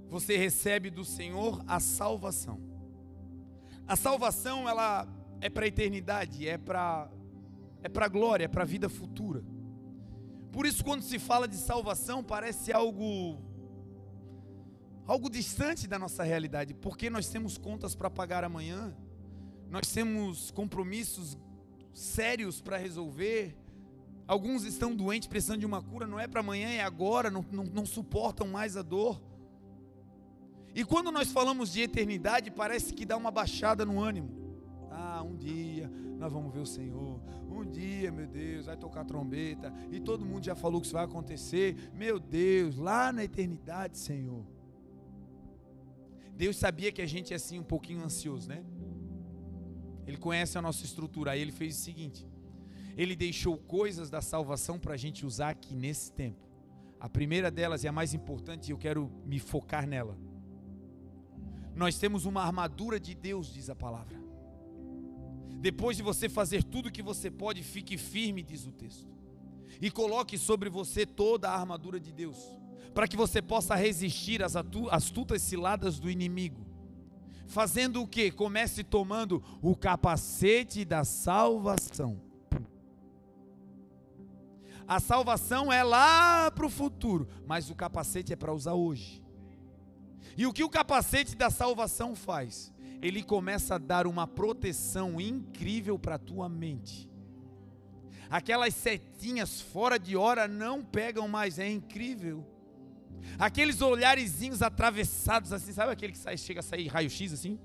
você recebe do Senhor a salvação. A salvação ela é para a eternidade, é para é para a glória, é para a vida futura. Por isso quando se fala de salvação parece algo algo distante da nossa realidade, porque nós temos contas para pagar amanhã nós temos compromissos sérios para resolver. Alguns estão doentes, precisando de uma cura, não é para amanhã, é agora, não, não, não suportam mais a dor. E quando nós falamos de eternidade, parece que dá uma baixada no ânimo. Ah, um dia nós vamos ver o Senhor. Um dia, meu Deus, vai tocar trombeta. E todo mundo já falou que isso vai acontecer. Meu Deus, lá na eternidade, Senhor. Deus sabia que a gente é assim um pouquinho ansioso, né? Ele conhece a nossa estrutura. Aí ele fez o seguinte: ele deixou coisas da salvação para a gente usar aqui nesse tempo. A primeira delas e a mais importante, e eu quero me focar nela. Nós temos uma armadura de Deus, diz a palavra. Depois de você fazer tudo o que você pode, fique firme, diz o texto. E coloque sobre você toda a armadura de Deus, para que você possa resistir às astutas ciladas do inimigo fazendo o que? Comece tomando o capacete da salvação. A salvação é lá para o futuro, mas o capacete é para usar hoje. E o que o capacete da salvação faz? Ele começa a dar uma proteção incrível para a tua mente. Aquelas setinhas fora de hora não pegam mais, é incrível. Aqueles olharezinhos atravessados assim, sabe aquele que sai, chega a sair raio-x assim?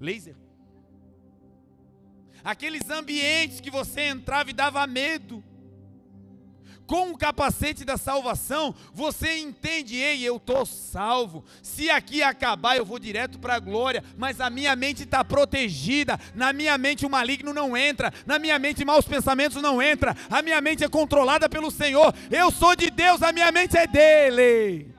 Laser. Aqueles ambientes que você entrava e dava medo. Com o capacete da salvação, você entende, ei, eu estou salvo. Se aqui acabar, eu vou direto para a glória, mas a minha mente está protegida. Na minha mente o maligno não entra, na minha mente maus pensamentos não entra. A minha mente é controlada pelo Senhor. Eu sou de Deus, a minha mente é dele.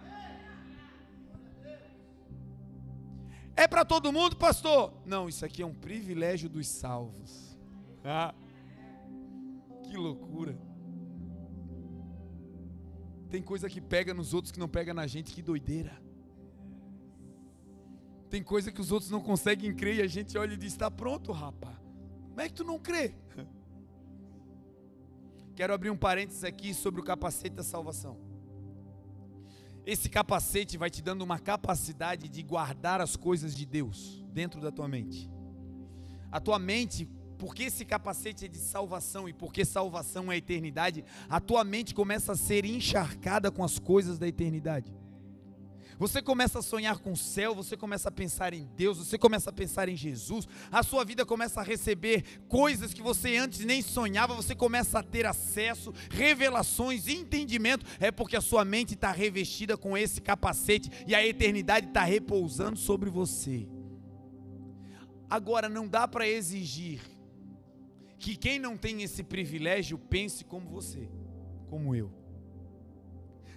É para todo mundo, pastor? Não, isso aqui é um privilégio dos salvos. Ah, que loucura. Tem coisa que pega nos outros que não pega na gente, que doideira. Tem coisa que os outros não conseguem crer e a gente olha e diz: está pronto, rapaz. Como é que tu não crê? Quero abrir um parênteses aqui sobre o capacete da salvação. Esse capacete vai te dando uma capacidade de guardar as coisas de Deus dentro da tua mente. A tua mente, porque esse capacete é de salvação e porque salvação é eternidade, a tua mente começa a ser encharcada com as coisas da eternidade. Você começa a sonhar com o céu, você começa a pensar em Deus, você começa a pensar em Jesus, a sua vida começa a receber coisas que você antes nem sonhava, você começa a ter acesso, revelações, entendimento, é porque a sua mente está revestida com esse capacete e a eternidade está repousando sobre você. Agora, não dá para exigir que quem não tem esse privilégio pense como você, como eu.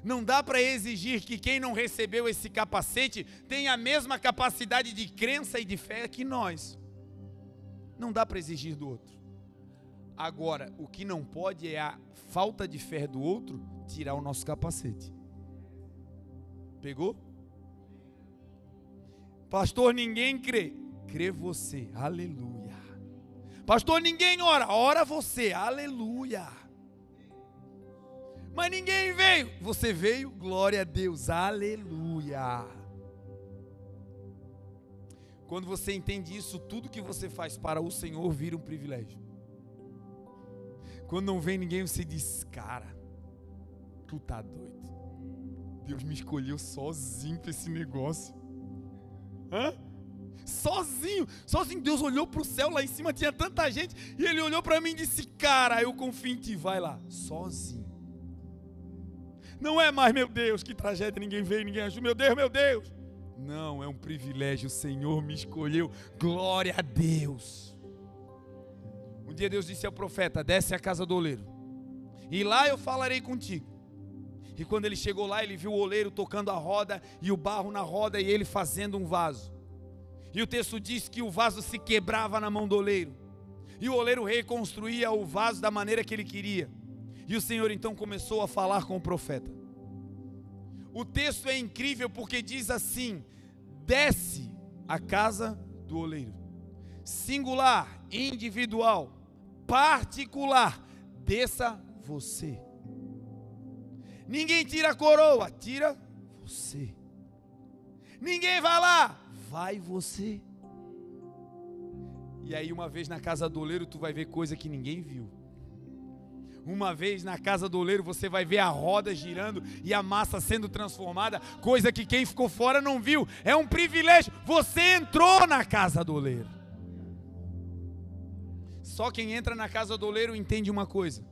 Não dá para exigir que quem não recebeu esse capacete tenha a mesma capacidade de crença e de fé que nós. Não dá para exigir do outro. Agora, o que não pode é a falta de fé do outro tirar o nosso capacete. Pegou? Pastor, ninguém crê. Crê você. Aleluia. Pastor, ninguém ora. Ora você. Aleluia. Mas ninguém veio. Você veio, glória a Deus, aleluia. Quando você entende isso, tudo que você faz para o Senhor vira um privilégio. Quando não vem ninguém, você diz: Cara, tu tá doido. Deus me escolheu sozinho para esse negócio. Hã? Sozinho, sozinho. Deus olhou para o céu lá em cima, tinha tanta gente, e Ele olhou para mim e disse: Cara, eu confio em ti, vai lá, sozinho. Não é mais, meu Deus, que tragédia, ninguém veio, ninguém ajuda. Meu Deus, meu Deus. Não, é um privilégio, o Senhor me escolheu. Glória a Deus. Um dia Deus disse ao profeta: Desce à casa do oleiro, e lá eu falarei contigo. E quando ele chegou lá, ele viu o oleiro tocando a roda e o barro na roda e ele fazendo um vaso. E o texto diz que o vaso se quebrava na mão do oleiro. E o oleiro reconstruía o vaso da maneira que ele queria. E o Senhor então começou a falar com o profeta. O texto é incrível porque diz assim: desce a casa do oleiro. Singular, individual, particular, desça você. Ninguém tira a coroa, tira você. Ninguém vai lá, vai você. E aí, uma vez na casa do oleiro, tu vai ver coisa que ninguém viu. Uma vez na casa do oleiro você vai ver a roda girando e a massa sendo transformada, coisa que quem ficou fora não viu. É um privilégio. Você entrou na casa do oleiro. Só quem entra na casa do oleiro entende uma coisa: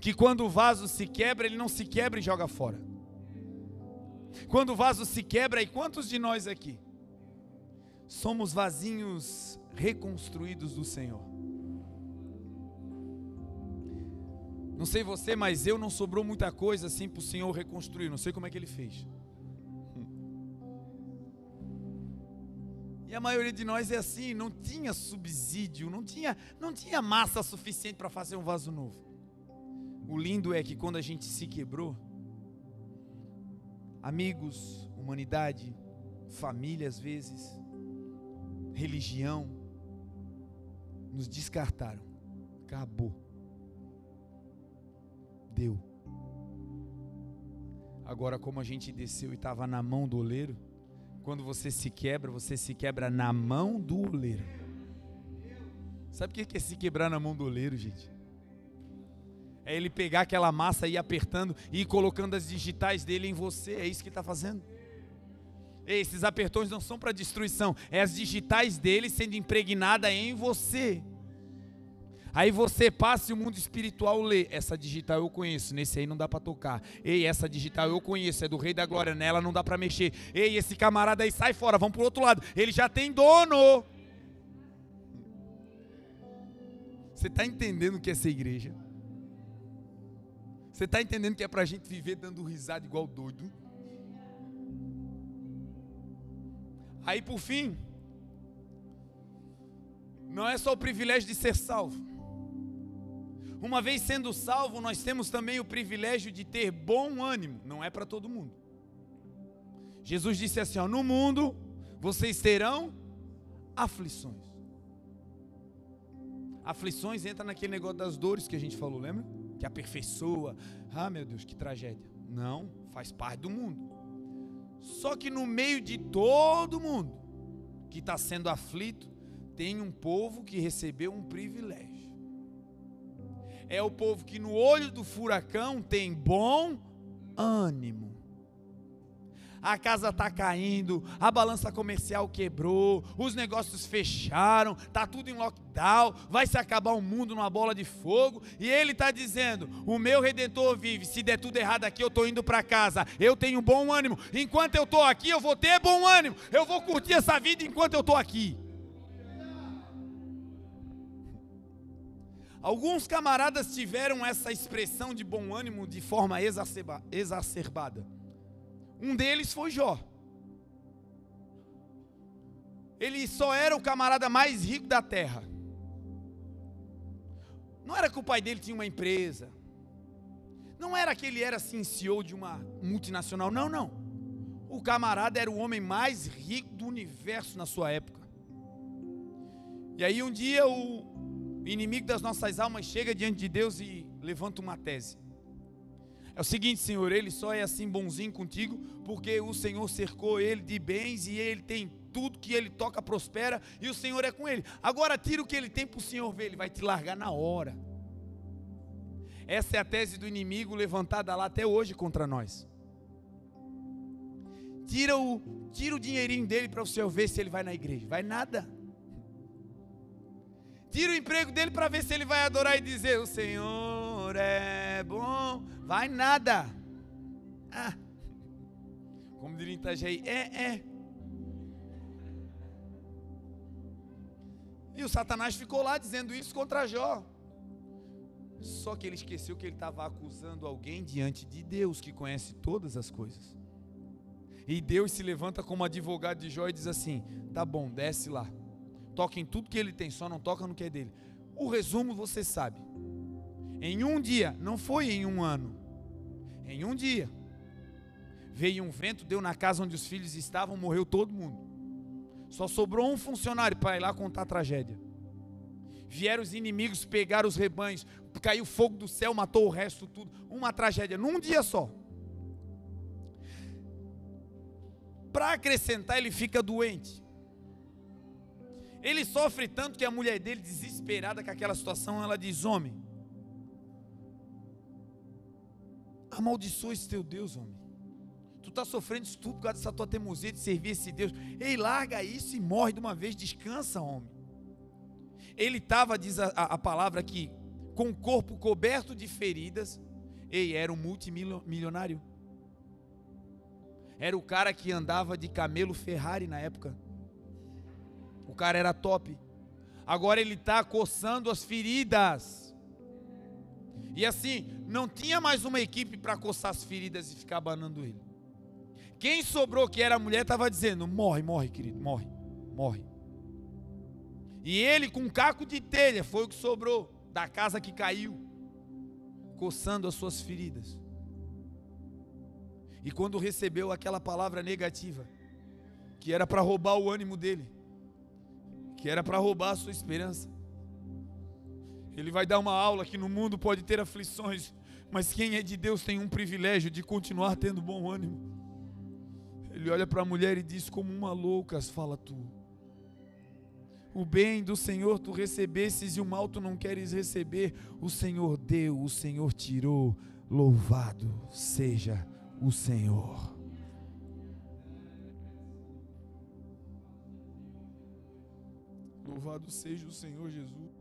que quando o vaso se quebra, ele não se quebra e joga fora. Quando o vaso se quebra, e quantos de nós aqui somos vasinhos reconstruídos do Senhor? Não sei você, mas eu não sobrou muita coisa assim para o Senhor reconstruir. Não sei como é que ele fez. E a maioria de nós é assim, não tinha subsídio, não tinha, não tinha massa suficiente para fazer um vaso novo. O lindo é que quando a gente se quebrou, amigos, humanidade, família às vezes, religião, nos descartaram. Acabou deu. Agora, como a gente desceu e estava na mão do oleiro, quando você se quebra, você se quebra na mão do oleiro. Sabe o que é se quebrar na mão do oleiro, gente? É ele pegar aquela massa e ir apertando e ir colocando as digitais dele em você. É isso que está fazendo. Esses apertões não são para destruição, é as digitais dele sendo impregnada em você. Aí você passa e o mundo espiritual lê. Essa digital eu conheço, nesse aí não dá para tocar. Ei, essa digital eu conheço, é do Rei da Glória, nela não dá para mexer. Ei, esse camarada aí sai fora, vamos pro outro lado. Ele já tem dono. Você está entendendo o que é ser igreja? Você está entendendo que é para a gente viver dando risada igual doido? Aí por fim, não é só o privilégio de ser salvo. Uma vez sendo salvo, nós temos também o privilégio de ter bom ânimo. Não é para todo mundo. Jesus disse assim: ó, No mundo vocês terão aflições. Aflições entra naquele negócio das dores que a gente falou, lembra? Que aperfeiçoa. Ah, meu Deus, que tragédia. Não, faz parte do mundo. Só que no meio de todo mundo que está sendo aflito, tem um povo que recebeu um privilégio. É o povo que no olho do furacão tem bom ânimo a casa está caindo, a balança comercial quebrou, os negócios fecharam, está tudo em lockdown, vai se acabar o mundo numa bola de fogo, e ele está dizendo: O meu redentor vive, se der tudo errado aqui, eu estou indo para casa, eu tenho bom ânimo, enquanto eu estou aqui, eu vou ter bom ânimo, eu vou curtir essa vida enquanto eu estou aqui. Alguns camaradas tiveram essa expressão de bom ânimo de forma exacerbada. Um deles foi Jó. Ele só era o camarada mais rico da terra. Não era que o pai dele tinha uma empresa. Não era que ele era assim CEO de uma multinacional. Não, não. O camarada era o homem mais rico do universo na sua época. E aí um dia o inimigo das nossas almas chega diante de Deus e levanta uma tese. É o seguinte, Senhor, ele só é assim bonzinho contigo porque o Senhor cercou ele de bens e ele tem tudo que ele toca prospera e o Senhor é com ele. Agora tira o que ele tem para o Senhor ver, ele vai te largar na hora. Essa é a tese do inimigo levantada lá até hoje contra nós. Tira o, tira o dinheirinho dele para o Senhor ver se ele vai na igreja. Vai nada. Tira o emprego dele para ver se ele vai adorar e dizer: O Senhor é bom. Vai nada. Ah. Como diria Itajaí, é, é. E o Satanás ficou lá dizendo isso contra Jó. Só que ele esqueceu que ele estava acusando alguém diante de Deus, que conhece todas as coisas. E Deus se levanta como advogado de Jó e diz assim: tá bom, desce lá. Toca em tudo que ele tem, só não toca no que é dele. O resumo você sabe. Em um dia, não foi em um ano. Em um dia, veio um vento, deu na casa onde os filhos estavam, morreu todo mundo. Só sobrou um funcionário para ir lá contar a tragédia. Vieram os inimigos, pegaram os rebanhos, caiu fogo do céu, matou o resto tudo. Uma tragédia, num dia só. Para acrescentar, ele fica doente. Ele sofre tanto que a mulher dele, desesperada com aquela situação, ela diz: Homem, amaldiçoa esse teu Deus, homem. Tu está sofrendo isso tudo por causa dessa tua teimosia de servir esse Deus. Ei, larga isso e morre de uma vez, descansa, homem. Ele estava, diz a, a, palavra aqui, com o corpo coberto de feridas. Ei, era um multimilionário. Era o cara que andava de camelo Ferrari na época. O cara era top. Agora ele está coçando as feridas. E assim, não tinha mais uma equipe para coçar as feridas e ficar abanando ele. Quem sobrou, que era a mulher, estava dizendo: morre, morre, querido, morre, morre. E ele, com um caco de telha, foi o que sobrou da casa que caiu, coçando as suas feridas. E quando recebeu aquela palavra negativa, que era para roubar o ânimo dele, que era para roubar a sua esperança, ele vai dar uma aula que no mundo pode ter aflições, mas quem é de Deus tem um privilégio de continuar tendo bom ânimo. Ele olha para a mulher e diz: Como uma louca, fala tu. O bem do Senhor tu recebesses e o mal tu não queres receber. O Senhor deu, o Senhor tirou. Louvado seja o Senhor. Louvado seja o Senhor Jesus.